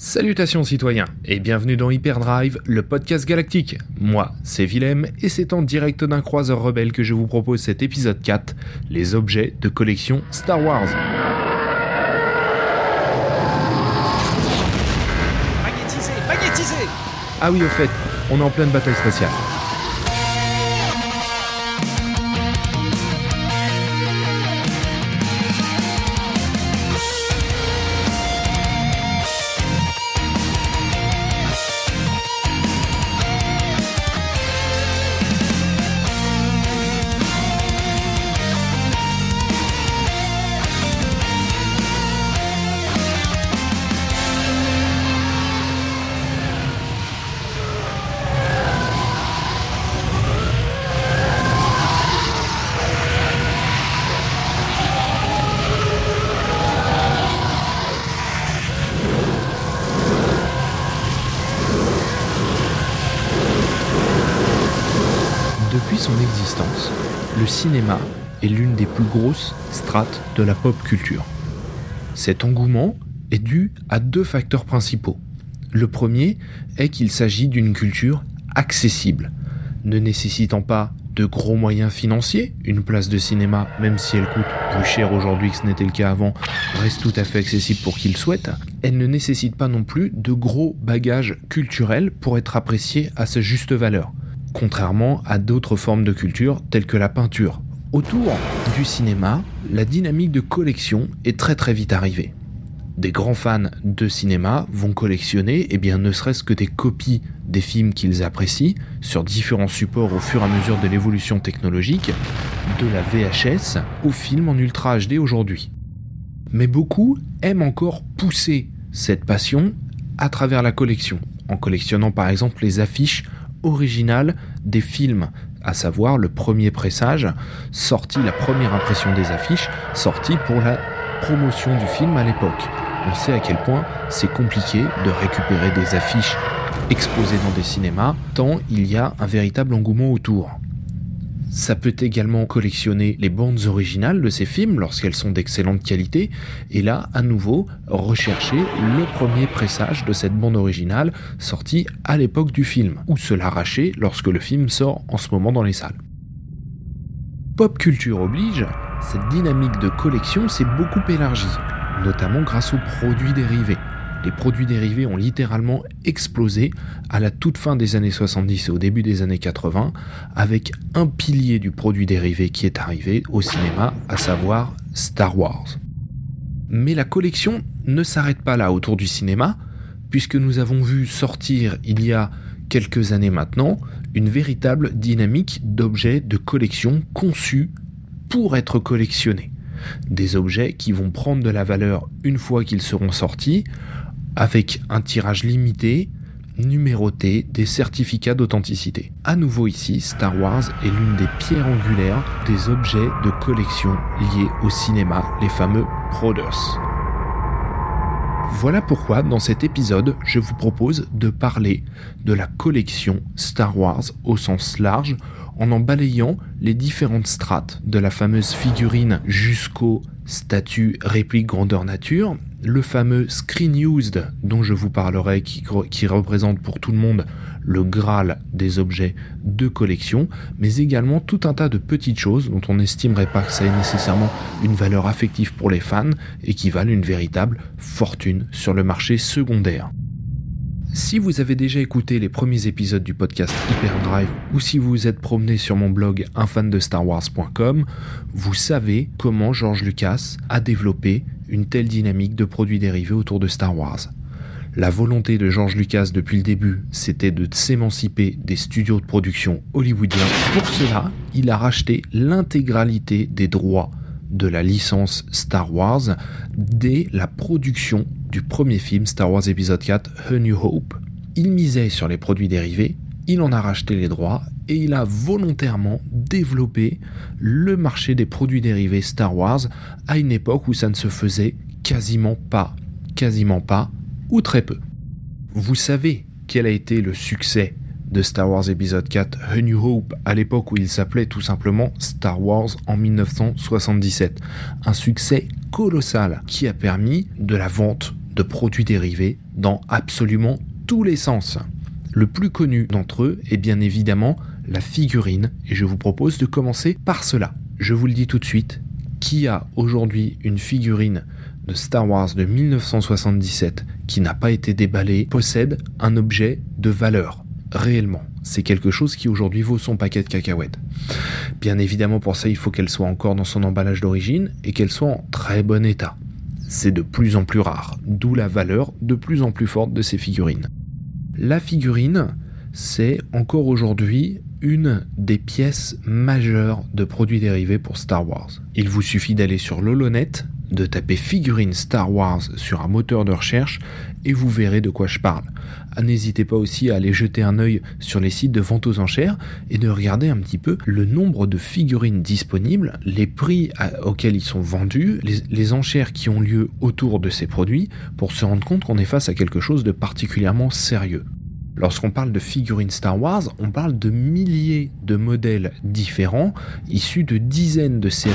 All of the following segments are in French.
Salutations citoyens et bienvenue dans Hyperdrive, le podcast galactique. Moi, c'est Willem et c'est en direct d'un croiseur rebelle que je vous propose cet épisode 4, les objets de collection Star Wars. Magnétisé, magnétisé Ah oui au fait, on est en pleine bataille spatiale. Grosses strates de la pop culture. Cet engouement est dû à deux facteurs principaux. Le premier est qu'il s'agit d'une culture accessible, ne nécessitant pas de gros moyens financiers. Une place de cinéma, même si elle coûte plus cher aujourd'hui que ce n'était le cas avant, reste tout à fait accessible pour qui le souhaite. Elle ne nécessite pas non plus de gros bagages culturels pour être appréciée à sa juste valeur contrairement à d'autres formes de culture telles que la peinture. Autour cinéma, la dynamique de collection est très très vite arrivée. Des grands fans de cinéma vont collectionner, eh bien, ne serait-ce que des copies des films qu'ils apprécient sur différents supports au fur et à mesure de l'évolution technologique, de la VHS au film en Ultra HD aujourd'hui. Mais beaucoup aiment encore pousser cette passion à travers la collection, en collectionnant par exemple les affiches originale des films, à savoir le premier pressage, sorti, la première impression des affiches, sorti pour la promotion du film à l'époque. On sait à quel point c'est compliqué de récupérer des affiches exposées dans des cinémas, tant il y a un véritable engouement autour. Ça peut également collectionner les bandes originales de ces films lorsqu'elles sont d'excellente qualité, et là, à nouveau, rechercher le premier pressage de cette bande originale sortie à l'époque du film, ou se l'arracher lorsque le film sort en ce moment dans les salles. Pop culture oblige, cette dynamique de collection s'est beaucoup élargie, notamment grâce aux produits dérivés les produits dérivés ont littéralement explosé à la toute fin des années 70 et au début des années 80, avec un pilier du produit dérivé qui est arrivé au cinéma, à savoir Star Wars. Mais la collection ne s'arrête pas là autour du cinéma, puisque nous avons vu sortir il y a quelques années maintenant une véritable dynamique d'objets de collection conçus pour être collectionnés. Des objets qui vont prendre de la valeur une fois qu'ils seront sortis, avec un tirage limité, numéroté, des certificats d'authenticité. À nouveau ici, Star Wars est l'une des pierres angulaires des objets de collection liés au cinéma, les fameux Proders. Voilà pourquoi dans cet épisode, je vous propose de parler de la collection Star Wars au sens large en en balayant les différentes strates de la fameuse figurine jusqu'au statut réplique grandeur nature le fameux Screen Used dont je vous parlerai, qui, représente pour tout le monde le Graal des objets de collection, mais également tout un tas de petites choses dont on n'estimerait pas que ça ait nécessairement une valeur affective pour les fans et qui valent une véritable fortune sur le marché secondaire. Si vous avez déjà écouté les premiers épisodes du podcast Hyperdrive ou si vous vous êtes promené sur mon blog unfandestarwars.com, vous savez comment George Lucas a développé une telle dynamique de produits dérivés autour de Star Wars. La volonté de George Lucas depuis le début, c'était de s'émanciper des studios de production hollywoodiens. Pour cela, il a racheté l'intégralité des droits de la licence Star Wars dès la production du premier film Star Wars épisode 4 A New Hope. Il misait sur les produits dérivés, il en a racheté les droits et il a volontairement développé le marché des produits dérivés Star Wars à une époque où ça ne se faisait quasiment pas, quasiment pas ou très peu. Vous savez quel a été le succès de Star Wars épisode 4 A New Hope à l'époque où il s'appelait tout simplement Star Wars en 1977. Un succès colossal qui a permis de la vente de produits dérivés dans absolument tous les sens. Le plus connu d'entre eux est bien évidemment la figurine, et je vous propose de commencer par cela. Je vous le dis tout de suite, qui a aujourd'hui une figurine de Star Wars de 1977 qui n'a pas été déballée possède un objet de valeur, réellement. C'est quelque chose qui aujourd'hui vaut son paquet de cacahuètes. Bien évidemment pour ça il faut qu'elle soit encore dans son emballage d'origine et qu'elle soit en très bon état. C'est de plus en plus rare, d'où la valeur de plus en plus forte de ces figurines. La figurine, c'est encore aujourd'hui une des pièces majeures de produits dérivés pour Star Wars. Il vous suffit d'aller sur l'Holonet, de taper figurine Star Wars sur un moteur de recherche et vous verrez de quoi je parle. Ah, n'hésitez pas aussi à aller jeter un œil sur les sites de vente aux enchères et de regarder un petit peu le nombre de figurines disponibles, les prix auxquels ils sont vendus, les, les enchères qui ont lieu autour de ces produits pour se rendre compte qu'on est face à quelque chose de particulièrement sérieux. Lorsqu'on parle de figurines Star Wars, on parle de milliers de modèles différents, issus de dizaines de séries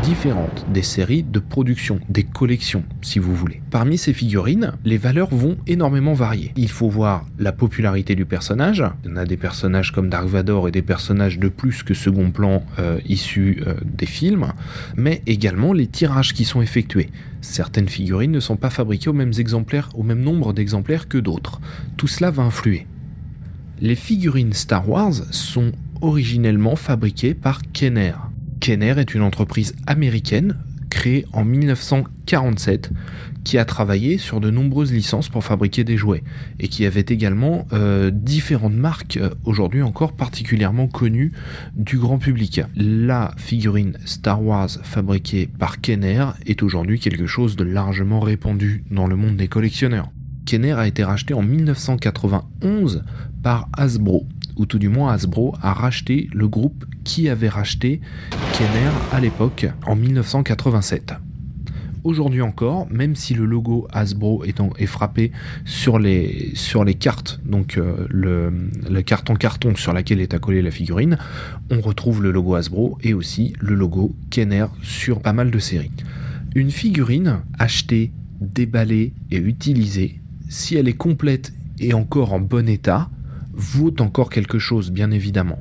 différentes, des séries de production, des collections, si vous voulez. Parmi ces figurines, les valeurs vont énormément varier. Il faut voir la popularité du personnage. On a des personnages comme Dark Vador et des personnages de plus que second plan euh, issus euh, des films, mais également les tirages qui sont effectués. Certaines figurines ne sont pas fabriquées au même, exemplaire, au même nombre d'exemplaires que d'autres. Tout cela va influer. Les figurines Star Wars sont originellement fabriquées par Kenner. Kenner est une entreprise américaine créée en 1947 qui a travaillé sur de nombreuses licences pour fabriquer des jouets et qui avait également euh, différentes marques euh, aujourd'hui encore particulièrement connues du grand public. La figurine Star Wars fabriquée par Kenner est aujourd'hui quelque chose de largement répandu dans le monde des collectionneurs. Kenner a été racheté en 1991 par Hasbro, ou tout du moins Hasbro a racheté le groupe qui avait racheté Kenner à l'époque en 1987 aujourd'hui encore, même si le logo Hasbro est, frappé sur les, cartes, donc euh, le, le carton carton sur laquelle est accolée la figurine, on retrouve le logo Hasbro et aussi le logo Kenner sur pas mal de séries. Une figurine achetée, déballée et utilisée, si elle est complète et encore en bon état, vaut encore quelque chose bien évidemment.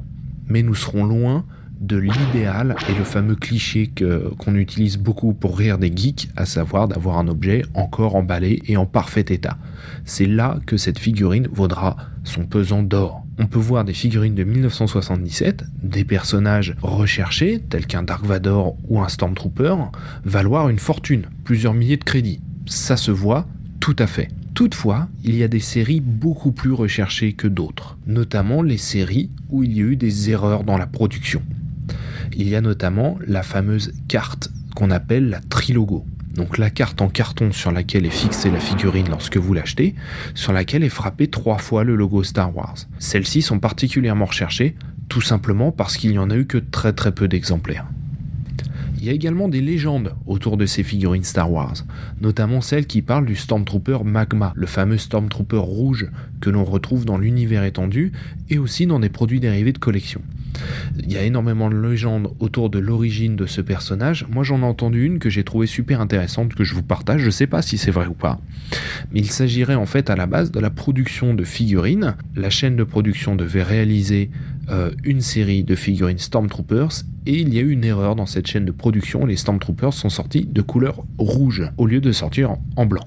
Mais nous serons loin de l'idéal et le fameux cliché qu'on utilise beaucoup pour rire des geeks, à savoir d'avoir un objet encore emballé et en parfait état. C'est là que cette figurine vaudra son pesant d'or. On peut voir des figurines de 1977, des personnages recherchés, tels qu'un Dark Vador ou un Stormtrooper, valoir une fortune, plusieurs milliers de crédits. Ça se voit tout à fait. Toutefois, il y a des séries beaucoup plus recherchées que d'autres, notamment les séries où il y a eu des erreurs dans la production il y a notamment la fameuse carte qu'on appelle la trilogo. Donc la carte en carton sur laquelle est fixée la figurine lorsque vous l'achetez, sur laquelle est frappé trois fois le logo Star Wars. Celles-ci sont particulièrement recherchées, tout simplement parce qu'il n'y en a eu que très très peu d'exemplaires. Il y a également des légendes autour de ces figurines Star Wars, notamment celles qui parlent du Stormtrooper Magma, le fameux Stormtrooper rouge que l'on retrouve dans l'univers étendu et aussi dans des produits dérivés de collection. Il y a énormément de légendes autour de l'origine de ce personnage. Moi, j'en ai entendu une que j'ai trouvée super intéressante, que je vous partage. Je ne sais pas si c'est vrai ou pas. Mais il s'agirait en fait à la base de la production de figurines. La chaîne de production devait réaliser euh, une série de figurines Stormtroopers et il y a eu une erreur dans cette chaîne de production. Les Stormtroopers sont sortis de couleur rouge au lieu de sortir en blanc.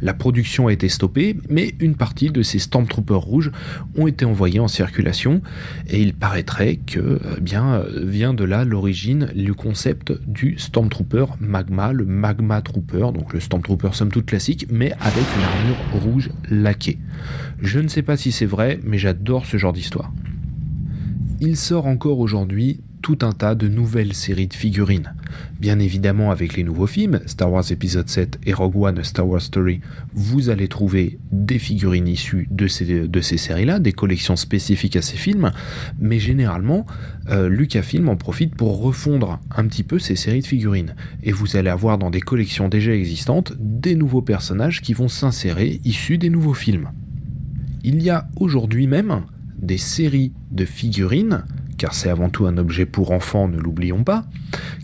La production a été stoppée, mais une partie de ces Stormtroopers rouges ont été envoyés en circulation, et il paraîtrait que eh bien vient de là l'origine, le concept du Stormtrooper Magma, le Magma Trooper, donc le Stormtrooper somme toute classique, mais avec une armure rouge laquée. Je ne sais pas si c'est vrai, mais j'adore ce genre d'histoire. Il sort encore aujourd'hui tout un tas de nouvelles séries de figurines. Bien évidemment, avec les nouveaux films, Star Wars épisode 7 et Rogue One Star Wars Story, vous allez trouver des figurines issues de ces, séries-là, des collections spécifiques à ces films, mais généralement, euh, Lucasfilm en profite pour refondre un petit peu ces séries de figurines. Et vous allez avoir dans des collections déjà existantes des nouveaux personnages qui vont s'insérer issus des nouveaux films. Il y a aujourd'hui même des séries de figurines car c'est avant tout un objet pour enfants, ne l'oublions pas,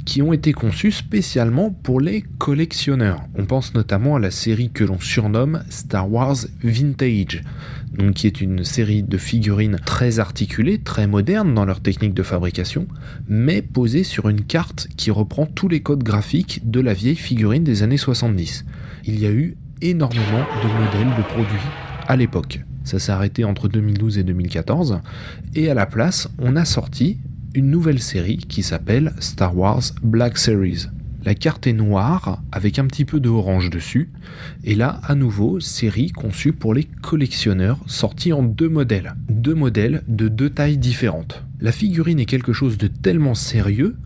qui ont été conçus spécialement pour les collectionneurs. On pense notamment à la série que l'on surnomme Star Wars Vintage, qui est une série de figurines très articulées, très modernes dans leur technique de fabrication, mais posées sur une carte qui reprend tous les codes graphiques de la vieille figurine des années 70. Il y a eu énormément de modèles de produits à l'époque. Ça s'est arrêté entre 2012 et 2014. Et à la place, on a sorti une nouvelle série qui s'appelle Star Wars Black Series. La carte est noire avec un petit peu de orange dessus. Et là, à nouveau, série conçue pour les collectionneurs, sortie en deux modèles. Deux modèles de deux tailles différentes. La figurine est quelque chose de tellement sérieux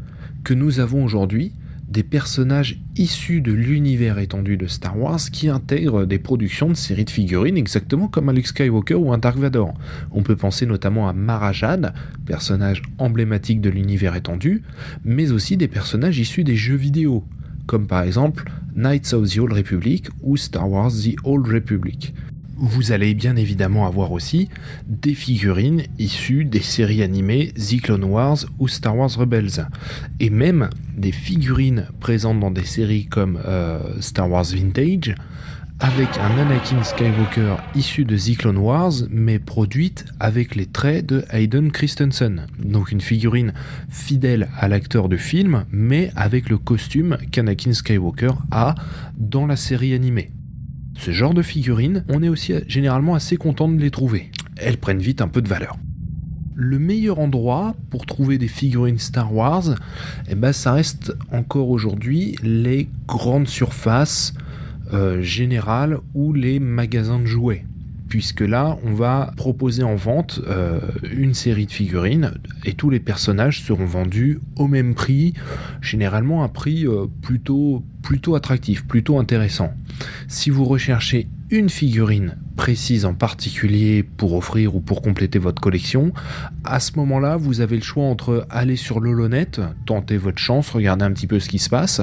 que nous avons aujourd'hui des personnages issus de l'univers étendu de Star Wars qui intègrent des productions de séries de figurines exactement comme un Luke Skywalker ou un Dark Vador. On peut penser notamment à Marajad, personnage emblématique de l'univers étendu, mais aussi des personnages issus des jeux vidéo, comme par exemple Knights of the Old Republic ou Star Wars The Old Republic vous allez bien évidemment avoir aussi des figurines issues des séries animées The Clone Wars ou Star Wars Rebels. Et même des figurines présentes dans des séries comme euh, Star Wars Vintage, avec un Anakin Skywalker issu de The Clone Wars, mais produite avec les traits de Hayden Christensen. Donc une figurine fidèle à l'acteur de film, mais avec le costume qu'Anakin Skywalker a dans la série animée. Ce genre de figurines, on est aussi généralement assez content de les trouver. Elles prennent vite un peu de valeur. Le meilleur endroit pour trouver des figurines Star Wars, eh ben, ça reste encore aujourd'hui les grandes surfaces euh, générales ou les magasins de jouets puisque là, on va proposer en vente euh, une série de figurines et tous les personnages seront vendus au même prix, généralement un prix euh, plutôt, plutôt attractif, plutôt intéressant. Si vous recherchez une figurine précise en particulier pour offrir ou pour compléter votre collection, à ce moment-là, vous avez le choix entre aller sur l'Holonet, tenter votre chance, regarder un petit peu ce qui se passe,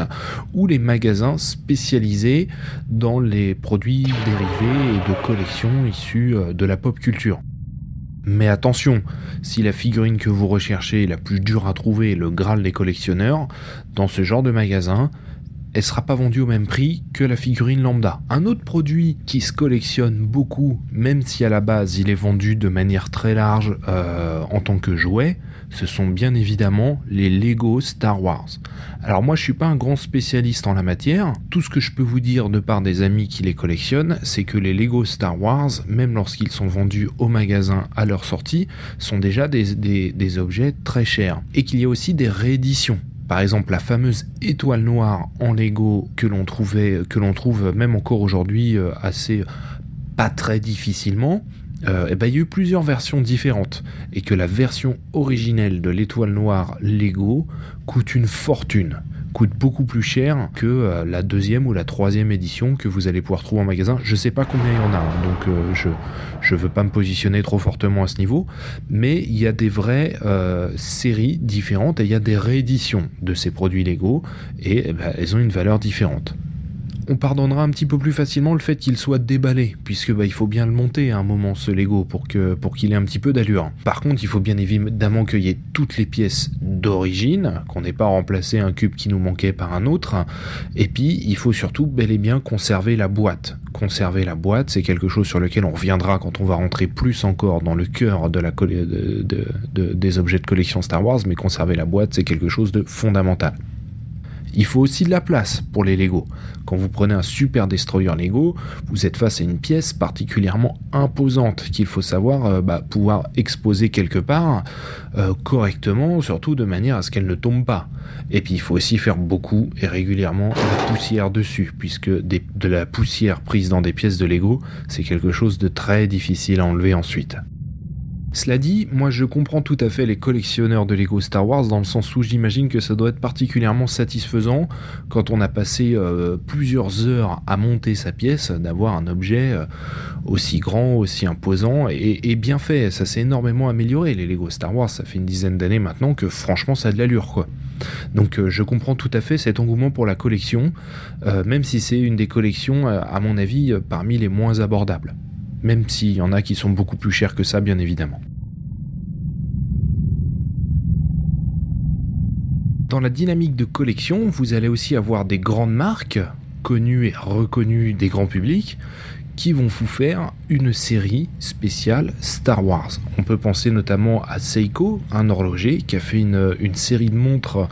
ou les magasins spécialisés dans les produits dérivés et de collections issus euh, de la pop culture. Mais attention, si la figurine que vous recherchez est la plus dure à trouver, le Graal des collectionneurs, dans ce genre de magasin, elle sera pas vendue au même prix que la figurine lambda. Un autre produit qui se collectionne beaucoup, même si à la base il est vendu de manière très large euh, en tant que jouet, ce sont bien évidemment les Lego Star Wars. Alors moi je suis pas un grand spécialiste en la matière, tout ce que je peux vous dire de par des amis qui les collectionnent, c'est que les Lego Star Wars, même lorsqu'ils sont vendus au magasin à leur sortie, sont déjà des objets très chers. Et qu'il y a aussi des rééditions. Par exemple, la fameuse étoile noire en Lego que l'on trouvait, que l'on trouve même encore aujourd'hui euh, assez pas très difficilement. Euh, eh ben, il y a eu plusieurs versions différentes et que la version originelle de l'étoile noire Lego coûte une fortune coûte beaucoup plus cher que euh, la deuxième ou la troisième édition que vous allez pouvoir trouver en magasin. Je sais pas combien il y en a, hein, donc euh, je je veux pas me positionner trop fortement à ce niveau, mais il y a des vraies euh, séries différentes et il y a des rééditions de ces produits Lego et eh ben, elles ont une valeur différente on pardonnera un petit peu plus facilement le fait qu'il soit déballé, puisque bah, il faut bien le monter à un moment ce Lego pour que pour qu'il ait un petit peu d'allure. Par contre, il faut bien évidemment qu'il toutes les pièces d'origine, qu'on n'ait pas remplacé un cube qui nous manquait par un autre, et puis il faut surtout bel et bien conserver la boîte. Conserver la boîte, c'est quelque chose sur lequel on reviendra quand on va rentrer plus encore dans le cœur des objets de collection Star Wars, mais conserver la boîte, c'est quelque chose de fondamental. Il faut aussi de la place pour les Lego. Quand vous prenez un super destroyer Lego, vous êtes face à une pièce particulièrement imposante qu'il faut savoir euh, bah, pouvoir exposer quelque part euh, correctement, surtout de manière à ce qu'elle ne tombe pas. Et puis il faut aussi faire beaucoup et régulièrement la poussière dessus, puisque de la poussière prise dans des pièces de Lego, c'est quelque chose de très difficile à enlever ensuite. Cela dit, moi je comprends tout à fait les collectionneurs de Lego Star Wars dans le sens où j'imagine que ça doit être particulièrement satisfaisant quand on a passé euh, plusieurs heures à monter sa pièce d'avoir un objet euh, aussi grand, aussi imposant et, bien fait. Ça s'est énormément amélioré les Lego Star Wars, ça fait une dizaine d'années maintenant que franchement ça a de l'allure quoi. Donc euh, je comprends tout à fait cet engouement pour la collection, même si c'est une des collections à mon avis parmi les moins abordables même s'il y en a qui sont beaucoup plus chers que ça, bien évidemment. Dans la dynamique de collection, vous allez aussi avoir des grandes marques, connues et reconnues des grands publics, qui vont vous faire une série spéciale Star Wars. On peut penser notamment à Seiko, un horloger qui a fait une, série de montres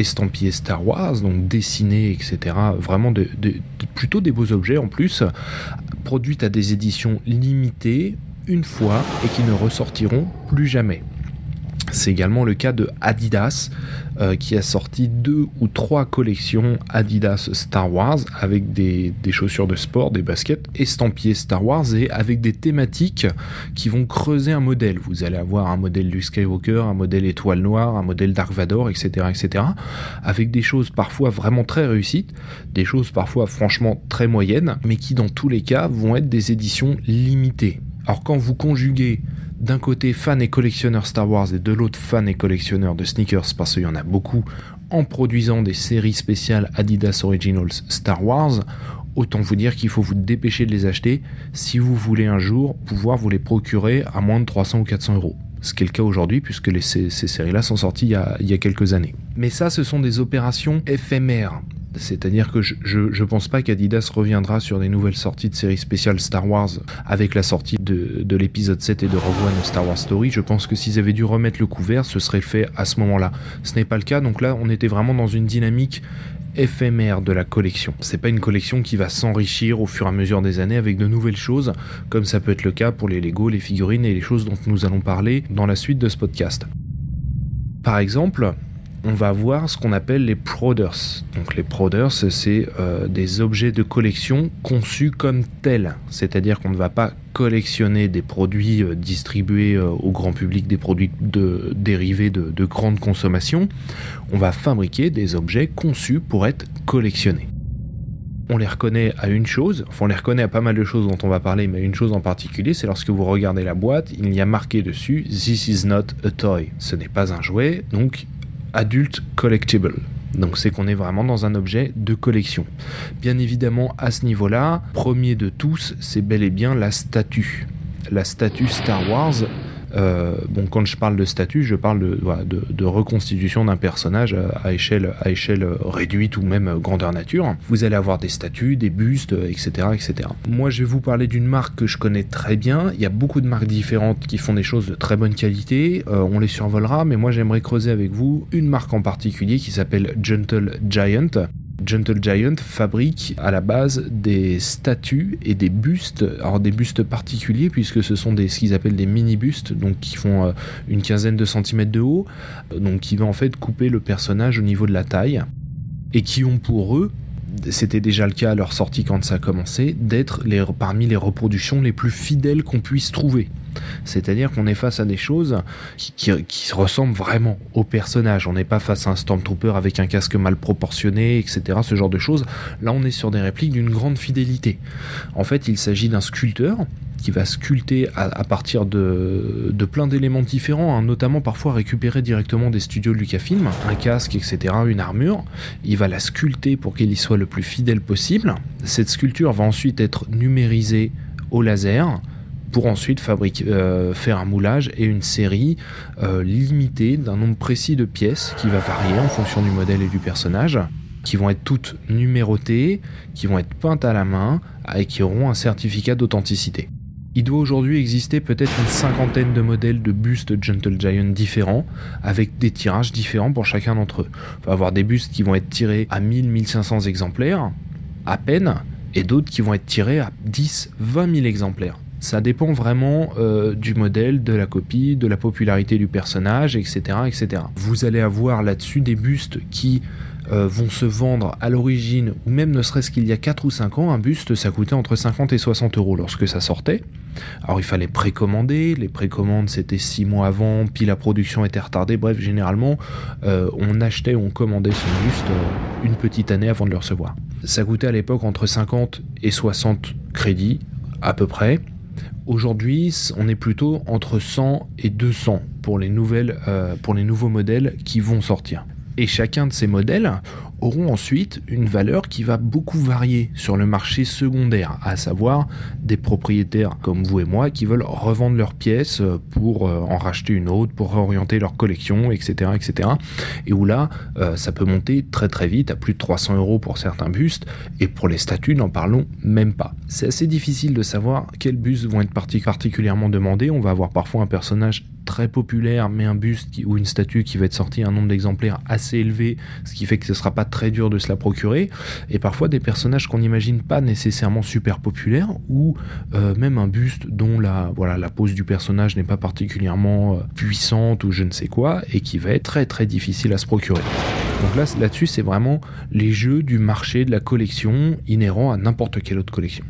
estampillées Star Wars, donc dessinées, etc. Vraiment plutôt des beaux objets en plus, produites à des éditions limitées une fois et qui ne ressortiront plus jamais. C'est également le cas de Adidas, euh, qui a sorti deux ou trois collections Adidas Star Wars avec des, chaussures de sport, des baskets estampillées Star Wars et avec des thématiques qui vont creuser un modèle. Vous allez avoir un modèle Luke Skywalker, un modèle Étoile Noire, un modèle Dark Vador, etc., etc. Avec des choses parfois vraiment très réussies, des choses parfois franchement très moyennes, mais qui dans tous les cas vont être des éditions limitées. Alors quand vous conjuguez d'un côté fan et collectionneur Star Wars et de l'autre fan et collectionneur de sneakers parce qu'il y en a beaucoup en produisant des séries spéciales Adidas Originals Star Wars, autant vous dire qu'il faut vous dépêcher de les acheter si vous voulez un jour pouvoir vous les procurer à moins de 300 ou 400 euros. Ce qui est le cas aujourd'hui puisque ces, séries-là sont sorties il y a quelques années. Mais ça, ce sont des opérations éphémères. C'est-à-dire que je, je, pense pas qu'Adidas reviendra sur des nouvelles sorties de séries spéciales Star Wars avec la sortie de, de l'épisode 7 et de Rogue One Star Wars Story. Je pense que s'ils avaient dû remettre le couvert, ce serait fait à ce moment-là. Ce n'est pas le cas, donc là on était vraiment dans une dynamique éphémère de la collection. C'est pas une collection qui va s'enrichir au fur et à mesure des années avec de nouvelles choses, comme ça peut être le cas pour les Lego, les figurines et les choses dont nous allons parler dans la suite de ce podcast. Par exemple, on va voir ce qu'on appelle les proders. Donc les proders, c'est euh, des objets de collection conçus comme tels. C'est-à-dire qu'on ne va pas collectionner des produits euh, distribués euh, au grand public, des produits dérivés de, de grande consommation. On va fabriquer des objets conçus pour être collectionnés on les reconnaît à une chose, enfin on les reconnaît à pas mal de choses dont on va parler, mais une chose en particulier, c'est lorsque vous regardez la boîte, il y a marqué dessus This is not a toy. Ce n'est pas un jouet, donc Adult Collectible. Donc c'est qu'on est vraiment dans un objet de collection. Bien évidemment, à ce niveau-là, premier de tous, c'est bel et bien la statue. La statue Star Wars euh, bon, quand je parle de statut, je parle de, reconstitution d'un personnage à, échelle, réduite ou même grandeur nature. Vous allez avoir des statues, des bustes, etc., etc. Moi, je vais vous parler d'une marque que je connais très bien. Il y a beaucoup de marques différentes qui font des choses de très bonne qualité. Euh, on les survolera, mais moi, j'aimerais creuser avec vous une marque en particulier qui s'appelle Gentle Giant. Gentle Giant fabrique à la base des statues et des bustes, alors des bustes particuliers puisque ce sont des, ce qu'ils appellent des mini-bustes, donc qui font euh, une quinzaine de centimètres de haut, donc qui va en fait couper le personnage au niveau de la taille, et qui ont pour eux c'était déjà le cas à leur sortie quand ça a commencé, d'être parmi les reproductions les plus fidèles qu'on puisse trouver. C'est-à-dire qu'on est face à des choses qui, qui, ressemblent vraiment au personnage. On n'est pas face à un Stormtrooper avec un casque mal proportionné, etc. Ce genre de choses. Là, on est sur des répliques d'une grande fidélité. En fait, il s'agit d'un sculpteur qui va sculpter à, partir de, plein d'éléments différents, hein, notamment parfois récupérer directement des studios de Lucasfilm, un casque, etc., une armure. Il va la sculpter pour qu'il y soit le plus fidèle possible. Cette sculpture va ensuite être numérisée au laser pour ensuite fabriquer, euh, faire un moulage et une série euh, limitée d'un nombre précis de pièces qui va varier en fonction du modèle et du personnage, qui vont être toutes numérotées, qui vont être peintes à la main et qui auront un certificat d'authenticité. Il doit aujourd'hui exister peut-être une cinquantaine de modèles de bustes Gentle Giant différents, avec des tirages différents pour chacun d'entre eux. On va avoir des bustes qui vont être tirés à 1000-1500 exemplaires, à peine, et d'autres qui vont être tirés à 10-20 000 exemplaires. Ça dépend vraiment euh, du modèle, de la copie, de la popularité du personnage, etc. etc. Vous allez avoir là-dessus des bustes qui euh, vont se vendre à l'origine, ou même ne serait-ce qu'il y a 4 ou 5 ans, un buste ça coûtait entre 50 et 60 euros lorsque ça sortait. Alors il fallait précommander, les précommandes c'était 6 mois avant, puis la production était retardée, bref généralement euh, on achetait on commandait son buste une petite année avant de le recevoir. Ça coûtait à l'époque entre 50 et 60 crédits à peu près. Aujourd'hui, on est plutôt entre 100 et 200 pour les, nouvelles, euh, pour les nouveaux modèles qui vont sortir. Et chacun de ces modèles auront ensuite une valeur qui va beaucoup varier sur le marché secondaire, à savoir des propriétaires comme vous et moi qui veulent revendre leurs pièces pour euh, en racheter une autre, pour réorienter leur collection, etc. etc. et où là, euh, ça peut monter très très vite à plus de 300 euros pour certains bustes, et pour les statues, n'en parlons même pas. C'est assez difficile de savoir quels bustes vont être particulièrement demandés. On va avoir parfois un personnage très populaire, mais un buste ou une statue qui va être sorti un nombre d'exemplaires assez élevé, ce qui fait que ce sera pas très dur de se la procurer. Et parfois des personnages qu'on n'imagine pas nécessairement super populaires, ou euh, même un buste dont la, voilà, la pose du personnage n'est pas particulièrement euh, puissante ou je ne sais quoi, et qui va être très très difficile à se procurer. Donc là, là-dessus, c'est vraiment les jeux du marché de la collection inhérents à n'importe quelle autre collection.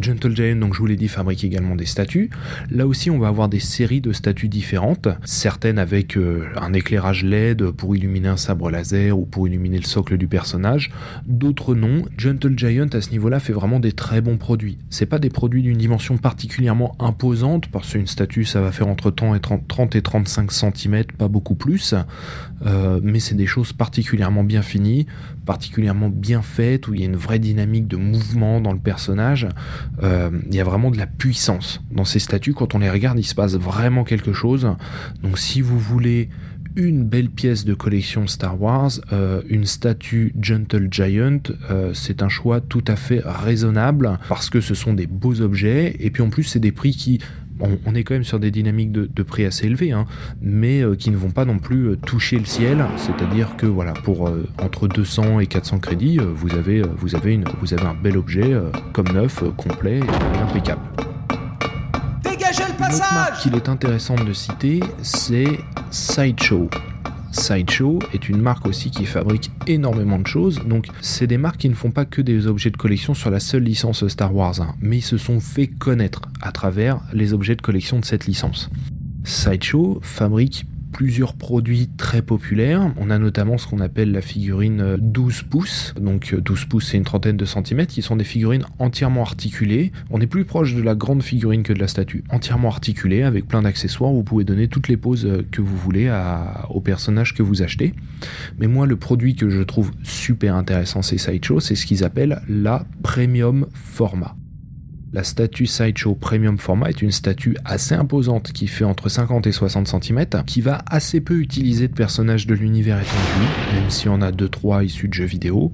Gentle Giant, donc je vous l'ai dit, fabrique également des statues. Là aussi, on va avoir des séries de statues différentes, certaines avec euh, un éclairage LED pour illuminer un sabre laser ou pour illuminer le socle du personnage, d'autres non. Gentle Giant à ce niveau-là fait vraiment des très bons produits. C'est pas des produits d'une dimension particulièrement imposante parce qu'une statue ça va faire entre 30 et 35 cm, pas beaucoup plus, euh, mais c'est des choses particulièrement bien finies, particulièrement bien faites où il y a une vraie dynamique de mouvement dans le personnage. Euh, il y a vraiment de la puissance dans ces statues. Quand on les regarde, il se passe vraiment quelque chose. Donc si vous voulez une belle pièce de collection Star Wars, euh, une statue Gentle Giant, euh, c'est un choix tout à fait raisonnable parce que ce sont des beaux objets et puis en plus c'est des prix qui on, est quand même sur des dynamiques de, prix assez élevées, hein, mais euh, qui ne vont pas non plus euh, toucher le ciel. C'est-à-dire que voilà, pour euh, entre 200 et 400 crédits, vous avez, vous avez, une, vous avez un bel objet comme neuf, complet et impeccable. Dégagez le passage qu'il est intéressant de citer, c'est Sideshow. Sideshow est une marque aussi qui fabrique énormément de choses. Donc, c'est des marques qui ne font pas que des objets de collection sur la seule licence Star Wars, hein, mais ils se sont fait connaître à travers les objets de collection de cette licence. Sideshow fabrique plusieurs produits très populaires. On a notamment ce qu'on appelle la figurine 12 pouces. Donc 12 pouces, c'est une trentaine de centimètres, qui sont des figurines entièrement articulées. On est plus proche de la grande figurine que de la statue. Entièrement articulée, avec plein d'accessoires. Vous pouvez donner toutes les poses que vous voulez à, au personnage que vous achetez. Mais moi, le produit que je trouve super intéressant, c'est Sideshow, c'est ce qu'ils appellent la premium format. La statue Sideshow Premium Format est une statue assez imposante qui fait entre 50 et 60 cm, qui va assez peu utiliser de personnages de l'univers étendu, même si on a 2-3 issus de jeux vidéo.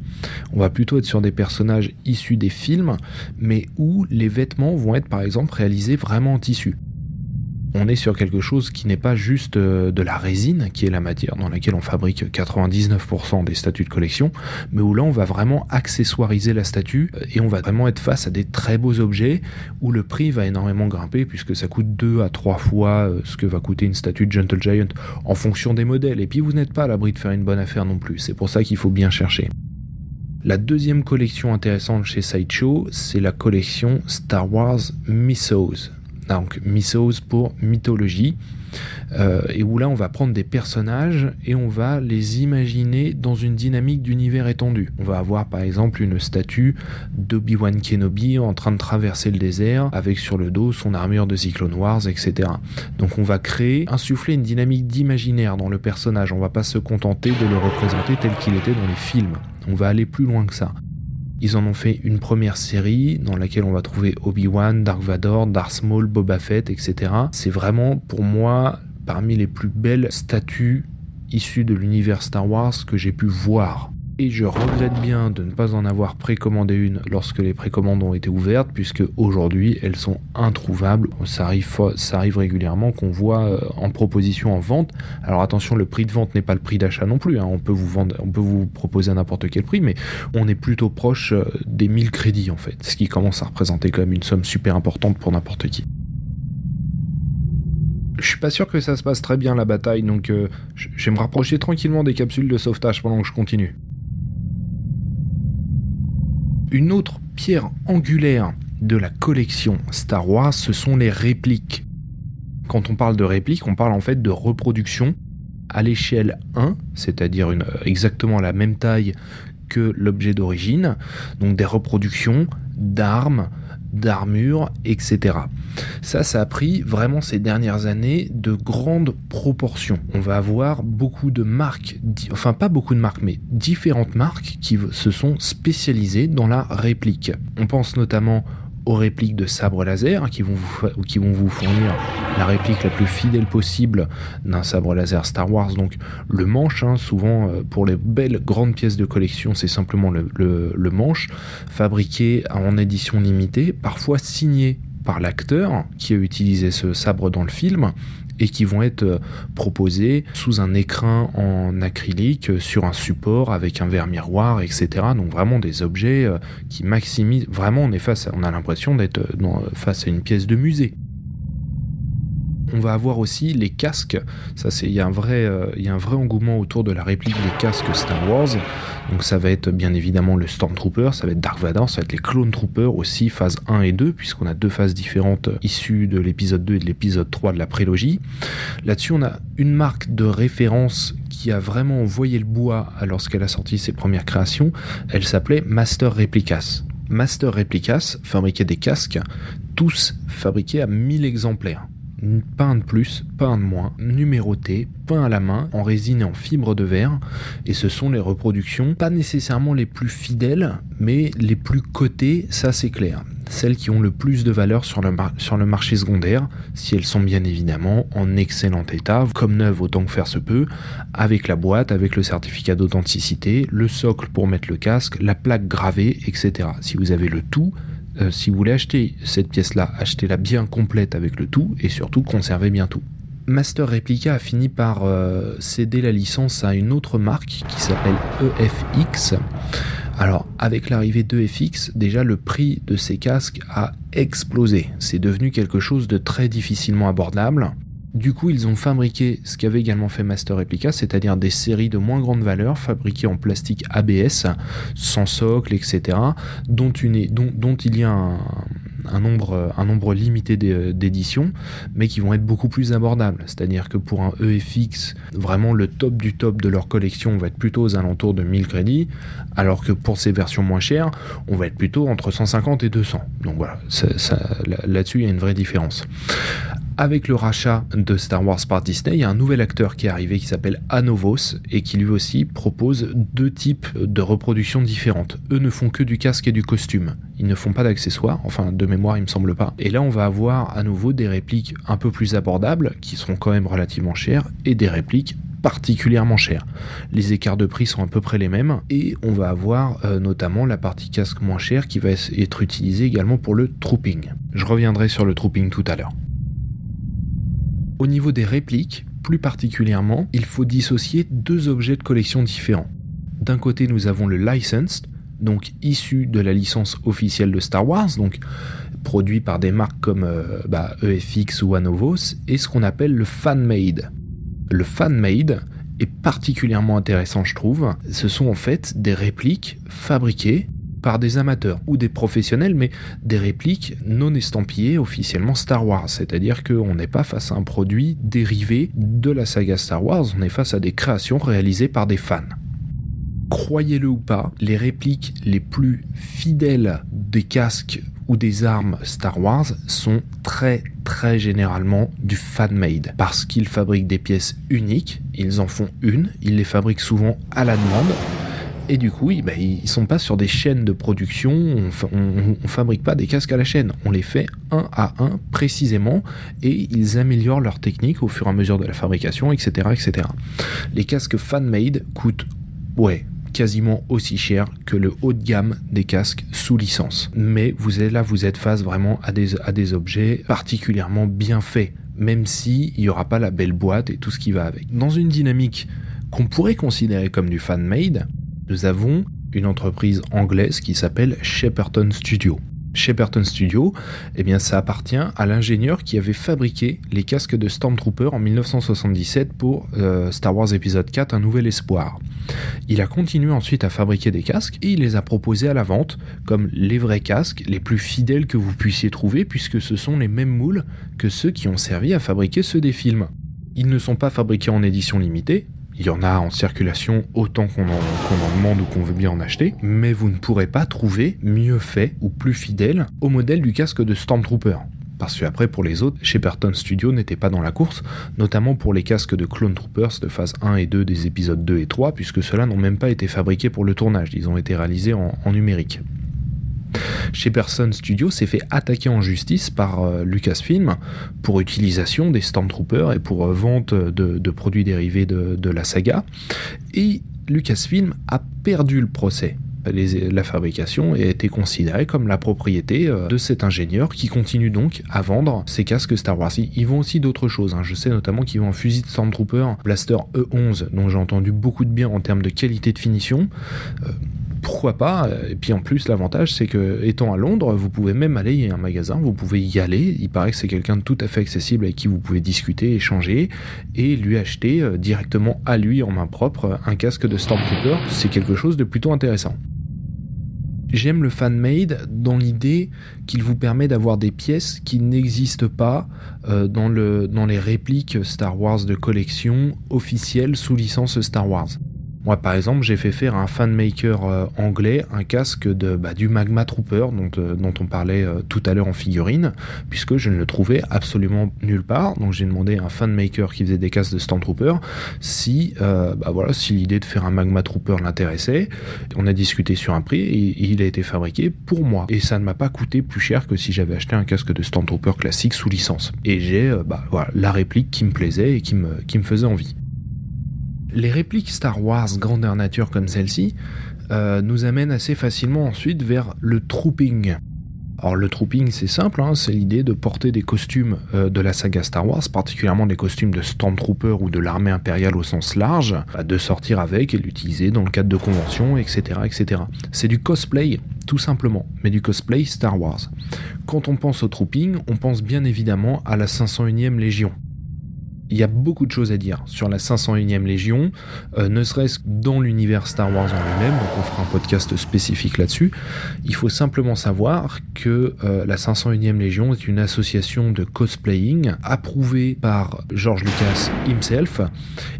On va plutôt être sur des personnages issus des films, mais où les vêtements vont être par exemple réalisés vraiment en tissu on est sur quelque chose qui n'est pas juste euh, de la résine, qui est la matière dans laquelle on fabrique 99% des statues de collection, mais où là on va vraiment accessoiriser la statue et on va vraiment être face à des très beaux objets où le prix va énormément grimper puisque ça coûte deux à trois fois euh, ce que va coûter une statue de Gentle Giant en fonction des modèles. Et puis vous n'êtes pas à l'abri de faire une bonne affaire non plus. C'est pour ça qu'il faut bien chercher. La deuxième collection intéressante chez Sideshow, c'est la collection Star Wars Mythos donc mythos pour mythologie, euh, et où là on va prendre des personnages et on va les imaginer dans une dynamique d'univers étendu. On va avoir par exemple une statue d'Obi-Wan Kenobi en train de traverser le désert avec sur le dos son armure de Cyclone Wars, etc. Donc on va créer, insuffler une dynamique d'imaginaire dans le personnage. On va pas se contenter de le représenter tel qu'il était dans les films. On va aller plus loin que ça. Ils en ont fait une première série dans laquelle on va trouver Obi-Wan, Dark Vador, Darth Maul, Boba Fett, etc. C'est vraiment pour moi parmi les plus belles statues issues de l'univers Star Wars que j'ai pu voir. Et je regrette bien de ne pas en avoir précommandé une lorsque les précommandes ont été ouvertes, puisque aujourd'hui elles sont introuvables. Ça arrive, régulièrement qu'on voit euh, en proposition en vente. Alors attention, le prix de vente n'est pas le prix d'achat non plus. Hein. On peut vous vendre, on peut vous proposer à n'importe quel prix, mais on est plutôt proche euh, des 1000 crédits en fait, ce qui commence à représenter quand même une somme super importante pour n'importe qui. Je suis pas sûr que ça se passe très bien la bataille, donc euh, je vais me rapprocher tranquillement des capsules de sauvetage pendant que je continue. Une autre pierre angulaire de la collection Star Wars, ce sont les répliques. Quand on parle de répliques, on parle en fait de reproduction à l'échelle 1, c'est-à-dire exactement la même taille que l'objet d'origine, donc des reproductions d'armes, d'armure, etc. Ça, ça a pris vraiment ces dernières années de grandes proportions. On va avoir beaucoup de marques, enfin pas beaucoup de marques, mais différentes marques qui se sont spécialisées dans la réplique. On pense notamment aux répliques de sabre laser qui vont vous, qui vont vous fournir la réplique la plus fidèle possible d'un sabre laser Star Wars. Donc le manche, hein, souvent euh, pour les belles grandes pièces de collection, c'est simplement le, le manche fabriqué en édition limitée, parfois signé par l'acteur qui a utilisé ce sabre dans le film et qui vont être euh, proposés sous un écrin en acrylique euh, sur un support avec un verre miroir, etc. Donc vraiment des objets euh, qui maximisent. Vraiment, on est face, on a l'impression d'être face à une pièce de musée. On va avoir aussi les casques. Ça, c'est il y a un vrai, a un vrai engouement autour de la réplique des casques Star Wars. Donc ça va être bien évidemment le Stormtrooper, ça va être Dark Vador, ça va être les Clone Troopers aussi, phase 1 et 2, puisqu'on a deux phases différentes issues de l'épisode 2 et de l'épisode 3 de la prélogie. Là-dessus, on a une marque de référence qui a vraiment envoyé le bois lorsqu'elle a sorti ses premières créations. Elle s'appelait Master Replicas. Master Replicas fabriquait des casques, tous fabriqués à 1000 exemplaires pas un de plus, pas un de moins, numéroté, peint à la main, en résine et en fibre de verre, et ce sont les reproductions, pas nécessairement les plus fidèles, mais les plus cotées, ça c'est clair. Celles qui ont le plus de valeur sur le, sur le marché secondaire, si elles sont bien évidemment en excellent état, comme neuves autant que faire se peut, avec la boîte, avec le certificat d'authenticité, le socle pour mettre le casque, la plaque gravée, etc. Si vous avez le tout, euh, si vous voulez acheter cette pièce-là, achetez-la bien complète avec le tout et surtout conservez bien tout. Master Replica a fini par euh, céder la licence à une autre marque qui s'appelle EFX. Alors, avec l'arrivée d'EFX, déjà le prix de ces casques a explosé. C'est devenu quelque chose de très difficilement abordable. Du coup, ils ont fabriqué ce qu'avait également fait Master Replica, c'est-à-dire des séries de moins grande valeur fabriquées en plastique ABS, sans socle, etc., dont, il y a un, nombre, un nombre limité d'éditions, mais qui vont être beaucoup plus abordables. C'est-à-dire que pour un EFX, vraiment le top du top de leur collection, va être plutôt aux alentours de 1000 crédits, alors que pour ces versions moins chères, on va être plutôt entre 150 et 200. Donc voilà, là-dessus, il y a une vraie différence. Avec le rachat de Star Wars par Disney, il y a un nouvel acteur qui est arrivé qui s'appelle Anovos et qui lui aussi propose deux types de reproductions différentes. Eux ne font que du casque et du costume. Ils ne font pas d'accessoires, enfin de mémoire il me semble pas. Et là on va avoir à nouveau des répliques un peu plus abordables qui seront quand même relativement chères et des répliques particulièrement chères. Les écarts de prix sont à peu près les mêmes et on va avoir euh, notamment la partie casque moins chère qui va être utilisée également pour le trooping. Je reviendrai sur le trooping tout à l'heure. Au niveau des répliques, plus particulièrement, il faut dissocier deux objets de collection différents. D'un côté, nous avons le licensed, donc issu de la licence officielle de Star Wars, donc produit par des marques comme euh, bah, EFX ou Anovos, et ce qu'on appelle le fan-made. Le fan-made est particulièrement intéressant, je trouve. Ce sont en fait des répliques fabriquées par des amateurs ou des professionnels, mais des répliques non estampillées officiellement Star Wars. C'est-à-dire qu'on n'est pas face à un produit dérivé de la saga Star Wars, on est face à des créations réalisées par des fans. Croyez-le ou pas, les répliques les plus fidèles des casques ou des armes Star Wars sont très très généralement du fan-made parce qu'ils fabriquent des pièces uniques, ils en font une, ils les fabriquent souvent à la demande et du coup, bah, ils, ne sont pas sur des chaînes de production, on, ne fabrique pas des casques à la chaîne, on les fait un à un précisément et ils améliorent leur technique au fur et à mesure de la fabrication, etc. etc. Les casques fan-made coûtent, ouais, quasiment aussi cher que le haut de gamme des casques sous licence. Mais là, vous êtes face vraiment à des, à des objets particulièrement bien faits, même s'il n'y aura pas la belle boîte et tout ce qui va avec. Dans une dynamique qu'on pourrait considérer comme du fan-made, nous avons une entreprise anglaise qui s'appelle Shepperton Studio. Shepperton Studio, eh bien, ça appartient à l'ingénieur qui avait fabriqué les casques de Stormtrooper en 1977 pour euh, Star Wars épisode 4 Un Nouvel Espoir. Il a continué ensuite à fabriquer des casques et il les a proposés à la vente comme les vrais casques les plus fidèles que vous puissiez trouver puisque ce sont les mêmes moules que ceux qui ont servi à fabriquer ceux des films. Ils ne sont pas fabriqués en édition limitée, Il y en a en circulation autant qu'on en, demande ou qu'on veut bien en acheter, mais vous ne pourrez pas trouver mieux fait ou plus fidèle au modèle du casque de Stormtrooper. Parce que après, pour les autres, Shepperton Studio n'était pas dans la course, notamment pour les casques de Clone Troopers de phase 1 et 2 des épisodes 2 et 3, puisque ceux-là n'ont même pas été fabriqués pour le tournage, ils ont été réalisés en, numérique. Shepperton Studio s'est fait attaquer en justice par euh, Lucasfilm pour utilisation des Stormtroopers et pour euh, vente de, produits dérivés de la saga. Et Lucasfilm a perdu le procès la fabrication a été considérée comme la propriété euh, de cet ingénieur qui continue donc à vendre ces casques Star Wars. Ils vont aussi d'autres choses. Hein. Je sais notamment qu'ils vont un fusil de Stormtrooper Blaster E11 dont j'ai entendu beaucoup de bien en termes de qualité de finition. Euh, pourquoi pas? Et puis en plus, l'avantage, c'est que étant à Londres, vous pouvez même aller, y a un magasin, vous pouvez y aller. Il paraît que c'est quelqu'un de tout à fait accessible avec qui vous pouvez discuter, échanger et lui acheter euh, directement à lui en main propre un casque de Stormtrooper. C'est quelque chose de plutôt intéressant. J'aime le fan-made dans l'idée qu'il vous permet d'avoir des pièces qui n'existent pas euh, dans, dans les répliques Star Wars de collection officielles sous licence Star Wars. Moi, par exemple, j'ai fait faire un fanmaker euh, anglais un casque de, bah, du Magma Trooper dont, euh, on parlait euh, tout à l'heure en figurine, puisque je ne le trouvais absolument nulle part. Donc j'ai demandé à un fanmaker qui faisait des casques de Stormtrooper si, bah, voilà, si l'idée de faire un Magma Trooper l'intéressait. On a discuté sur un prix et, il a été fabriqué pour moi. Et ça ne m'a pas coûté plus cher que si j'avais acheté un casque de Stormtrooper classique sous licence. Et j'ai bah, la réplique qui me plaisait et qui me, qui me faisait envie. Les répliques Star Wars grandeur nature comme celle-ci euh, nous amènent assez facilement ensuite vers le trooping. Alors le trooping c'est simple, hein, c'est l'idée de porter des costumes euh, de la saga Star Wars, particulièrement des costumes de Stormtrooper ou de l'armée impériale au sens large, de sortir avec et l'utiliser dans le cadre de conventions, etc. etc. C'est du cosplay, tout simplement, mais du cosplay Star Wars. Quand on pense au trooping, on pense bien évidemment à la 501e Légion il y a beaucoup de choses à dire sur la 501e Légion, euh, ne serait-ce que dans l'univers Star Wars en lui-même, donc on fera un podcast spécifique là-dessus. Il faut simplement savoir que euh, la 501e Légion est une association de cosplaying approuvée par George Lucas himself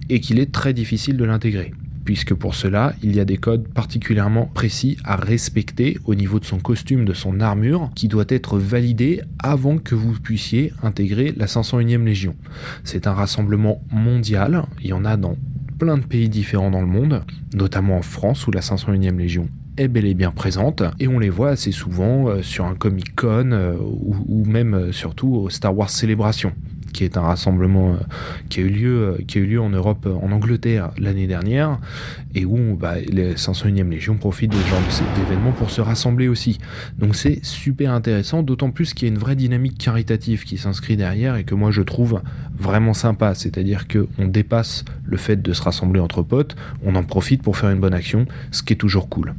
et qu'il est très difficile de l'intégrer puisque pour cela, il y a des codes particulièrement précis à respecter au niveau de son costume, de son armure, qui doit être validé avant que vous puissiez intégrer la 501e Légion. C'est un rassemblement mondial, il y en a dans plein de pays différents dans le monde, notamment en France où la 501e Légion est bel et bien présente. Et on les voit assez souvent euh, sur un Comic Con euh, ou, même euh, surtout au Star Wars Célébration qui est un rassemblement euh, qui a eu lieu, euh, qui a eu lieu en Europe, euh, en Angleterre l'année dernière, et où bah, les 501e Légion profitent de pour se rassembler aussi. Donc c'est super intéressant, d'autant plus qu'il y a une vraie dynamique caritative qui s'inscrit derrière et que moi je trouve vraiment sympa. C'est-à-dire qu'on dépasse le fait de se rassembler entre potes, on en profite pour faire une bonne action, ce qui est toujours cool.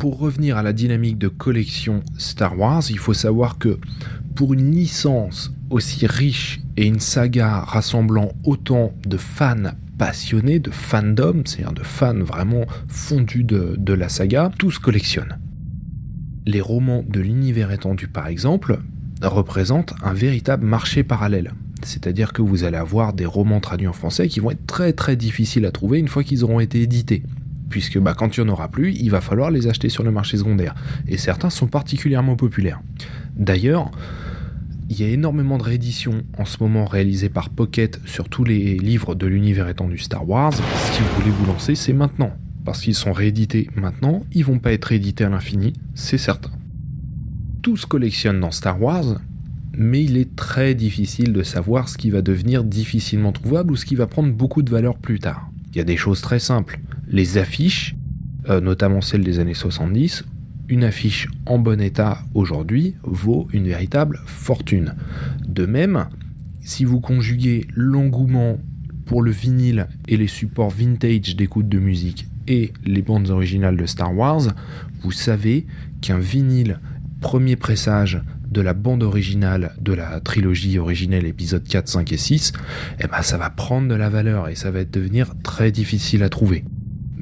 Pour revenir à la dynamique de collection Star Wars, il faut savoir que pour une licence aussi riche et une saga rassemblant autant de fans passionnés, de fandom, c'est-à-dire de fans vraiment fondus de, la saga, tous collectionnent. Les romans de l'univers étendu par exemple représentent un véritable marché parallèle. C'est-à-dire que vous allez avoir des romans traduits en français qui vont être très très difficiles à trouver une fois qu'ils auront été édités puisque bah, quand il n'y en aura plus, il va falloir les acheter sur le marché secondaire. Et certains sont particulièrement populaires. D'ailleurs, il y a énormément de rééditions en ce moment réalisées par Pocket sur tous les livres de l'univers étendu Star Wars. Si vous voulez vous lancer, c'est maintenant. Parce qu'ils sont réédités maintenant, ils vont pas être réédités à l'infini, c'est certain. Tout se collectionne dans Star Wars, mais il est très difficile de savoir ce qui va devenir difficilement trouvable ou ce qui va prendre beaucoup de valeur plus tard. Il y a des choses très simples. Les affiches, euh, notamment celles des années 70, une affiche en bon état aujourd'hui vaut une véritable fortune. De même, si vous conjuguez l'engouement pour le vinyle et les supports vintage d'écoute de musique et les bandes originales de Star Wars, vous savez qu'un vinyle premier pressage de la bande originale de la trilogie originelle épisode 4, 5 et 6, eh ben ça va prendre de la valeur et ça va devenir très difficile à trouver.